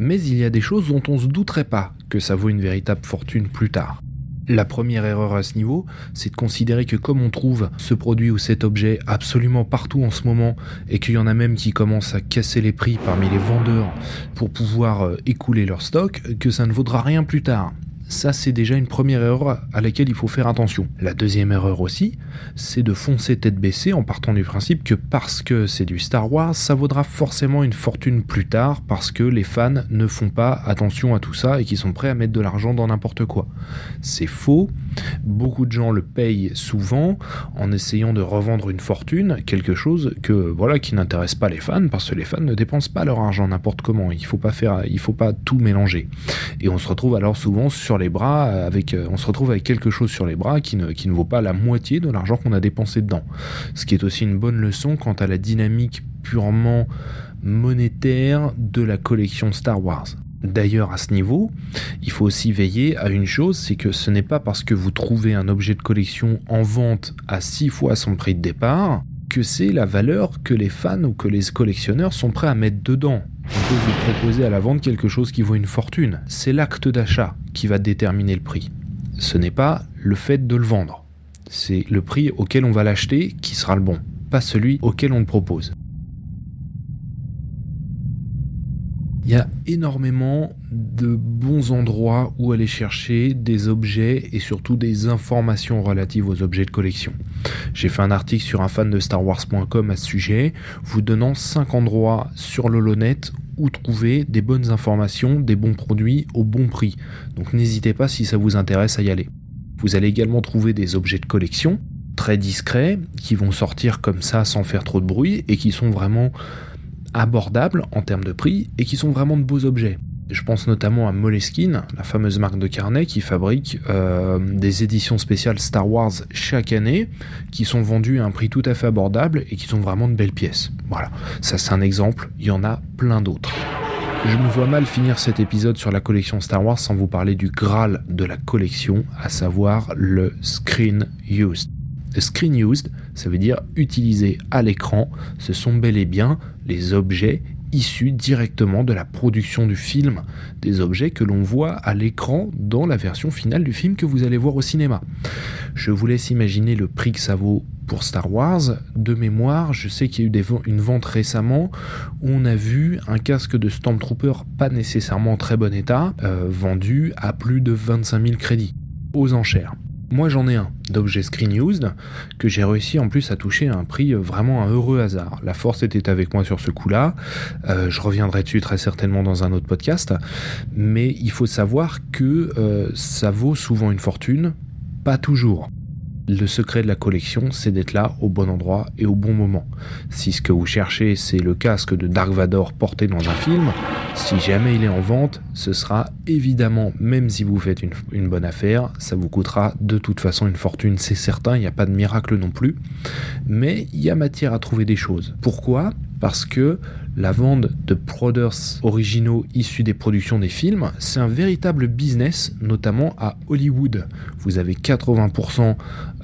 Mais il y a des choses dont on se douterait pas que ça vaut une véritable fortune plus tard. La première erreur à ce niveau, c'est de considérer que comme on trouve ce produit ou cet objet absolument partout en ce moment et qu'il y en a même qui commencent à casser les prix parmi les vendeurs pour pouvoir euh, écouler leur stock, que ça ne vaudra rien plus tard. Ça, c'est déjà une première erreur à laquelle il faut faire attention. La deuxième erreur aussi, c'est de foncer tête baissée en partant du principe que parce que c'est du Star Wars, ça vaudra forcément une fortune plus tard parce que les fans ne font pas attention à tout ça et qui sont prêts à mettre de l'argent dans n'importe quoi. C'est faux. Beaucoup de gens le payent souvent en essayant de revendre une fortune, quelque chose que voilà qui n'intéresse pas les fans parce que les fans ne dépensent pas leur argent n'importe comment. Il faut faut pas tout mélanger. Et on se retrouve alors souvent sur les bras, avec, euh, on se retrouve avec quelque chose sur les bras qui ne, qui ne vaut pas la moitié de l'argent qu'on a dépensé dedans. Ce qui est aussi une bonne leçon quant à la dynamique purement monétaire de la collection Star Wars. D'ailleurs, à ce niveau, il faut aussi veiller à une chose, c'est que ce n'est pas parce que vous trouvez un objet de collection en vente à 6 fois son prix de départ que c'est la valeur que les fans ou que les collectionneurs sont prêts à mettre dedans. On peut vous proposer à la vente quelque chose qui vaut une fortune. C'est l'acte d'achat qui va déterminer le prix. Ce n'est pas le fait de le vendre. C'est le prix auquel on va l'acheter qui sera le bon, pas celui auquel on le propose. Il y a énormément de bons endroits où aller chercher des objets et surtout des informations relatives aux objets de collection. J'ai fait un article sur un fan de Star Wars.com à ce sujet, vous donnant 5 endroits sur l'Holonet où trouver des bonnes informations, des bons produits au bon prix. Donc n'hésitez pas si ça vous intéresse à y aller. Vous allez également trouver des objets de collection très discrets qui vont sortir comme ça sans faire trop de bruit et qui sont vraiment abordables en termes de prix et qui sont vraiment de beaux objets. Je pense notamment à Moleskine, la fameuse marque de carnet qui fabrique euh, des éditions spéciales Star Wars chaque année, qui sont vendues à un prix tout à fait abordable et qui sont vraiment de belles pièces. Voilà, ça c'est un exemple, il y en a plein d'autres. Je me vois mal finir cet épisode sur la collection Star Wars sans vous parler du Graal de la collection, à savoir le Screen Used. Screen used, ça veut dire utilisé à l'écran. Ce sont bel et bien les objets issus directement de la production du film, des objets que l'on voit à l'écran dans la version finale du film que vous allez voir au cinéma. Je vous laisse imaginer le prix que ça vaut pour Star Wars. De mémoire, je sais qu'il y a eu une vente récemment où on a vu un casque de Stormtrooper pas nécessairement en très bon état, euh, vendu à plus de 25 000 crédits aux enchères. Moi j'en ai un d'objet screen used que j'ai réussi en plus à toucher à un prix euh, vraiment un heureux hasard. La force était avec moi sur ce coup-là. Euh, je reviendrai dessus très certainement dans un autre podcast. Mais il faut savoir que euh, ça vaut souvent une fortune, pas toujours. Le secret de la collection, c'est d'être là au bon endroit et au bon moment. Si ce que vous cherchez, c'est le casque de Dark Vador porté dans un film, si jamais il est en vente, ce sera évidemment, même si vous faites une, bonne affaire, ça vous coûtera de toute façon une fortune, c'est certain, il n'y a pas de miracle non plus. Mais il y a matière à trouver des choses. Pourquoi? Parce que la vente de products originaux issus des productions des films, c'est un véritable business, notamment à Hollywood. Vous avez 80%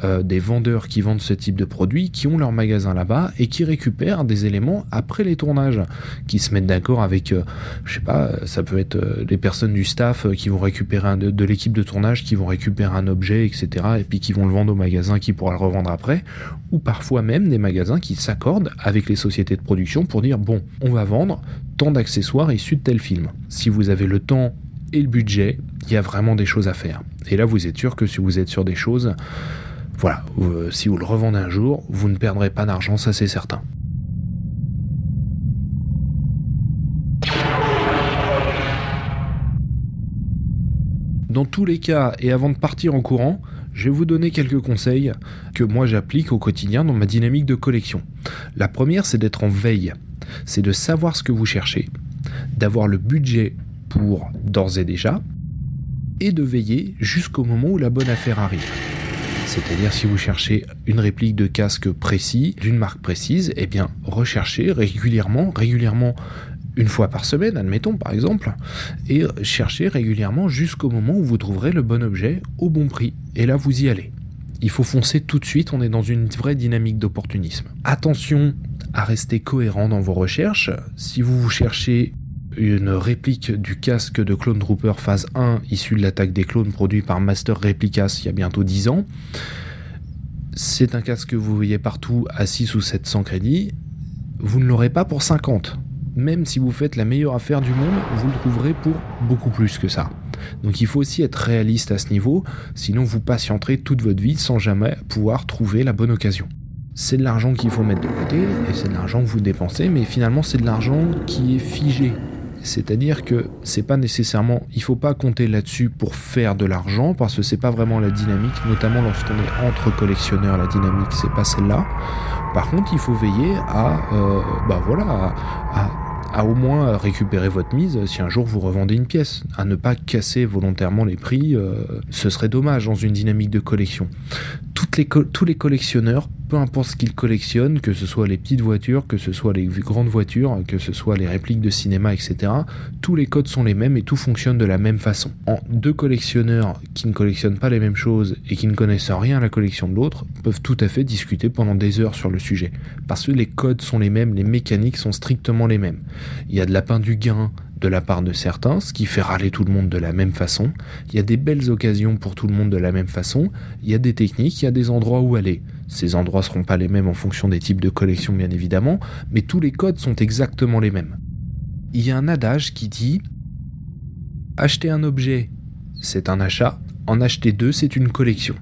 euh, des vendeurs qui vendent ce type de produits qui ont leur magasin là-bas et qui récupèrent des éléments après les tournages, qui se mettent d'accord avec, euh, je sais pas, ça peut être euh, les personnes du staff qui vont récupérer de, de l'équipe de tournage qui vont récupérer un objet, etc. et puis qui vont le vendre au magasin qui pourra le revendre après, ou parfois même des magasins qui s'accordent avec les sociétés de production pour dire bon, on va vendre tant d'accessoires issus de tel film. Si vous avez le temps et le budget, il y a vraiment des choses à faire. Et là, vous êtes sûr que si vous êtes sur des choses, voilà, euh, si vous le revendez un jour, vous ne perdrez pas d'argent, ça c'est certain. Dans tous les cas, et avant de partir en courant, je vais vous donner quelques conseils que moi j'applique au quotidien dans ma dynamique de collection. La première, c'est d'être en veille. C'est de savoir ce que vous cherchez, d'avoir le budget pour d'ores et déjà, et de veiller jusqu'au moment où la bonne affaire arrive. C'est-à-dire si vous cherchez une réplique de casque précis, d'une marque précise, eh bien recherchez régulièrement, régulièrement une fois par semaine, admettons par exemple, et cherchez régulièrement jusqu'au moment où vous trouverez le bon objet au bon prix. Et là, vous y allez. Il faut foncer tout de suite, on est dans une vraie dynamique d'opportunisme. Attention à rester cohérent dans vos recherches. Si vous vous cherchez une réplique du casque de Clone Trooper phase 1 issu de l'attaque des clones produit par Master Replicas il y a bientôt 10 ans. C'est un casque que vous voyez partout à 6 ou 700 crédits. Vous ne l'aurez pas pour 50. Même si vous faites la meilleure affaire du monde, vous le trouverez pour beaucoup plus que ça. Donc il faut aussi être réaliste à ce niveau, sinon vous patienterez toute votre vie sans jamais pouvoir trouver la bonne occasion c'est de l'argent qu'il faut mettre de côté et c'est de l'argent que vous dépensez, mais finalement c'est de l'argent qui est figé. C'est-à-dire que c'est pas nécessairement, il faut pas compter là-dessus pour faire de l'argent parce que c'est pas vraiment la dynamique, notamment lorsqu'on est entre collectionneurs, la dynamique c'est pas celle-là. Par contre, il faut veiller à, euh, bah voilà, à au moins récupérer votre mise si un jour vous revendez une pièce, à ne pas casser volontairement les prix, euh, ce serait dommage dans une dynamique de collection. Tous les collectionneurs, peu importe ce qu'ils collectionnent, que ce soit les petites voitures, que ce soit les grandes voitures, que ce soit les répliques de cinéma, etc., tous les codes sont les mêmes et tout fonctionne de la même façon. En deux collectionneurs qui ne collectionnent pas les mêmes choses et qui ne connaissent rien à la collection de l'autre peuvent tout à fait discuter pendant des heures sur le sujet, parce que les codes sont les mêmes, les mécaniques sont strictement les mêmes. Il y a de la peint du gain de la part de certains, ce qui fait râler tout le monde de la même façon. Il y a des belles occasions pour tout le monde de la même façon. Il y a des techniques, il y a des endroits où aller. Ces endroits seront pas les mêmes en fonction des types de collections, bien évidemment, mais tous les codes sont exactement les mêmes. Il y a un adage qui dit Acheter un objet, c'est un achat. En acheter deux, c'est une collection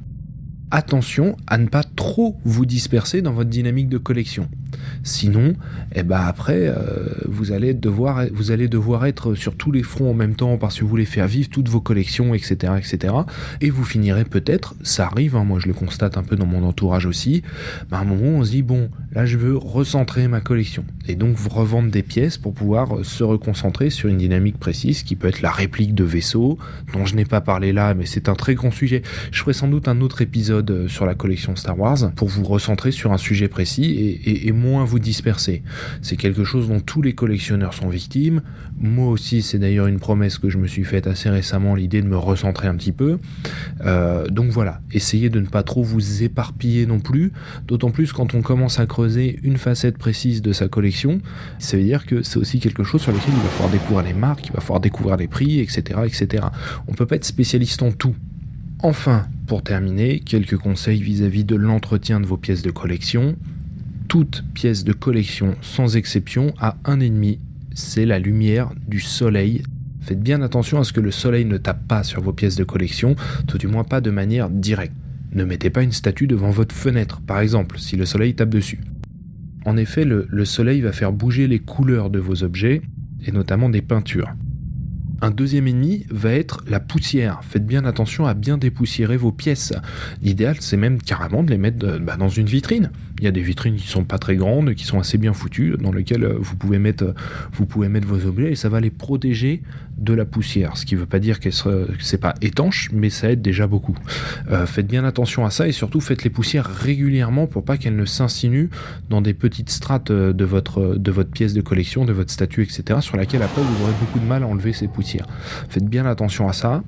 attention à ne pas trop vous disperser dans votre dynamique de collection. Sinon, eh ben après, euh, vous, allez devoir, vous allez devoir être sur tous les fronts en même temps parce que vous voulez faire vivre toutes vos collections, etc. etc. et vous finirez peut-être, ça arrive, hein, moi je le constate un peu dans mon entourage aussi, bah, à un moment on se dit, bon, là je veux recentrer ma collection. Et donc revendre des pièces pour pouvoir se reconcentrer sur une dynamique précise qui peut être la réplique de vaisseau, dont je n'ai pas parlé là, mais c'est un très grand sujet. Je ferai sans doute un autre épisode euh, sur la collection Star Wars pour vous recentrer sur un sujet précis et, et moins vous disperser. C'est quelque chose dont tous les collectionneurs sont victimes. Moi aussi, c'est d'ailleurs une promesse que je me suis faite assez récemment, l'idée de me recentrer un petit peu. Euh, donc voilà, essayez de ne pas trop vous éparpiller non plus, d'autant plus quand on commence à creuser une facette précise de sa collection, ça veut dire que c'est aussi quelque chose sur lequel il va falloir découvrir les marques, il va falloir découvrir les prix, etc. etc. On peut pas être spécialiste en tout. Enfin, pour terminer, quelques conseils vis-à-vis -vis de l'entretien de vos pièces de collection toute pièce de collection, sans exception, a un ennemi, c'est la lumière du soleil. Faites bien attention à ce que le soleil ne tape pas sur vos pièces de collection, tout du moins pas de manière directe. Ne mettez pas une statue devant votre fenêtre, par exemple, si le soleil tape dessus. En effet, le, le soleil va faire bouger les couleurs de vos objets, et notamment des peintures. Un deuxième ennemi va être la poussière. Faites bien attention à bien dépoussiérer vos pièces. L'idéal, c'est même carrément de les mettre euh, bah, dans une vitrine. Il y a des vitrines qui sont pas très grandes, qui sont assez bien foutues, dans lesquelles euh, vous pouvez mettre, euh, vous pouvez mettre vos objets et ça va les protéger de la poussière. Ce qui ne veut pas dire que c'est pas étanche, mais ça aide déjà beaucoup. faites bien attention à ça et surtout faites les poussières régulièrement pour pas qu'elles ne s'insinuent dans des petites strates de votre, de votre pièce de collection, de votre statue, etc. sur laquelle après vous aurez beaucoup de mal à enlever ces poussières. Faites bien attention à ça.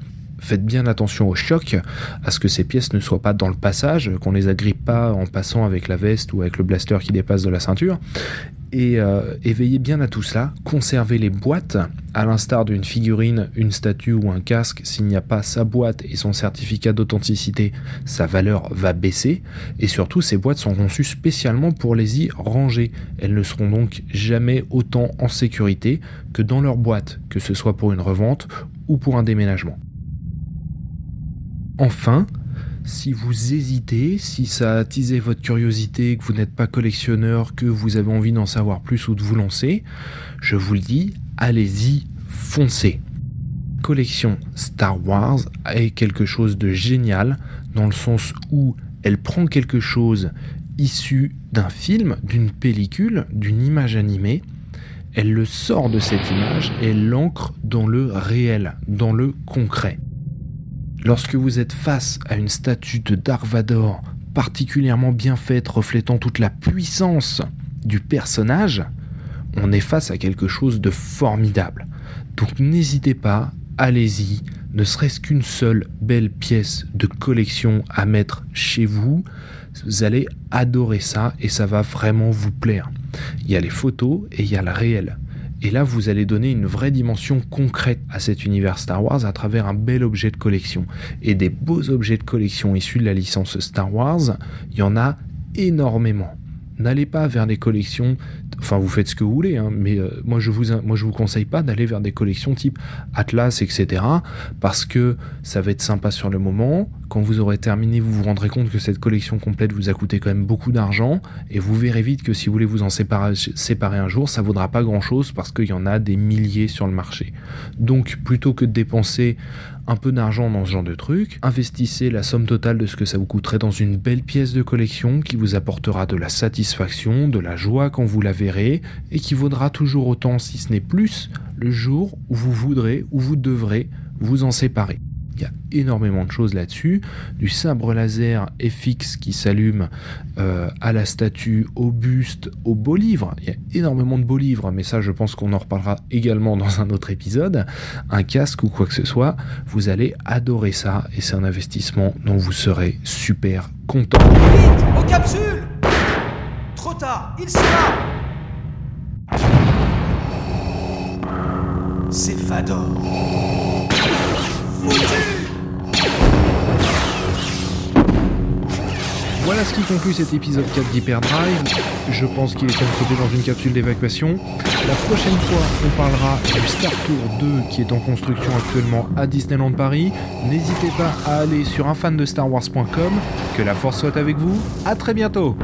Faites bien attention au choc, à ce que ces pièces ne soient pas dans le passage, qu'on les agrippe pas en passant avec la veste ou avec le blaster qui dépasse de la ceinture. Et, euh, veillez bien à tout cela. Conservez les boîtes, à l'instar d'une figurine, une statue ou un casque. S'il n'y a pas sa boîte et son certificat d'authenticité, sa valeur va baisser. Et surtout, ces boîtes sont conçues spécialement pour les y ranger. Elles ne seront donc jamais autant en sécurité que dans leur boîte, que ce soit pour une revente ou pour un déménagement. Enfin, si vous hésitez, si ça a attisé votre curiosité, que vous n'êtes pas collectionneur, que vous avez envie d'en savoir plus ou de vous lancer, je vous le dis, allez-y, foncez. Collection Star Wars est quelque chose de génial dans le sens où elle prend quelque chose issu d'un film, d'une pellicule, d'une image animée, elle le sort de cette image et l'ancre dans le réel, dans le concret. Lorsque vous êtes face à une statue de Dark Vador particulièrement bien faite, reflétant toute la puissance du personnage, on est face à quelque chose de formidable. Donc n'hésitez pas, allez-y, ne serait-ce qu'une seule belle pièce de collection à mettre chez vous, vous allez adorer ça et ça va vraiment vous plaire. Il y a les photos et il y a le réel. Et là, vous allez donner une vraie dimension concrète à cet univers Star Wars à travers un bel objet de collection. Et des beaux objets de collection issus de la licence Star Wars, il y en a énormément n'allez pas vers des collections, enfin vous faites ce que vous voulez, hein, mais euh, moi je vous vous conseille pas d'aller vers des collections type Atlas, etc. Parce que ça va être sympa sur le moment. Quand vous aurez terminé, vous vous rendrez compte que cette collection complète vous a coûté quand même beaucoup d'argent, et vous verrez vite que si vous voulez vous en séparer, séparer un jour, ça vaudra pas grand chose parce qu'il y en a des milliers sur le marché. Donc plutôt que de dépenser un peu d'argent dans ce genre de truc, investissez la somme totale de ce que ça vous coûterait dans une belle pièce de collection qui vous apportera de la satisfaction, de la joie quand vous la verrez, et qui vaudra toujours autant, si ce n'est plus, le jour où vous voudrez, ou vous devrez vous en séparer. Il y a énormément de choses là-dessus. Du sabre laser FX qui s'allume euh, à la statue, au buste, au beau livre. Il y a énormément de beaux livres, mais ça, je pense qu'on en reparlera également dans un autre épisode. Un casque ou quoi que ce soit, vous allez adorer ça et c'est un investissement dont vous serez super content. Vite, aux capsules Trop tard, il sera C'est Fador. Voilà ce qui conclut cet épisode 4 d'Hyperdrive. Je pense qu'il est temps de dans une capsule d'évacuation. La prochaine fois, on parlera du Star Tour 2 qui est en construction actuellement à Disneyland Paris. N'hésitez pas à aller sur unfandestarwars.com. Que la force soit avec vous. À très bientôt.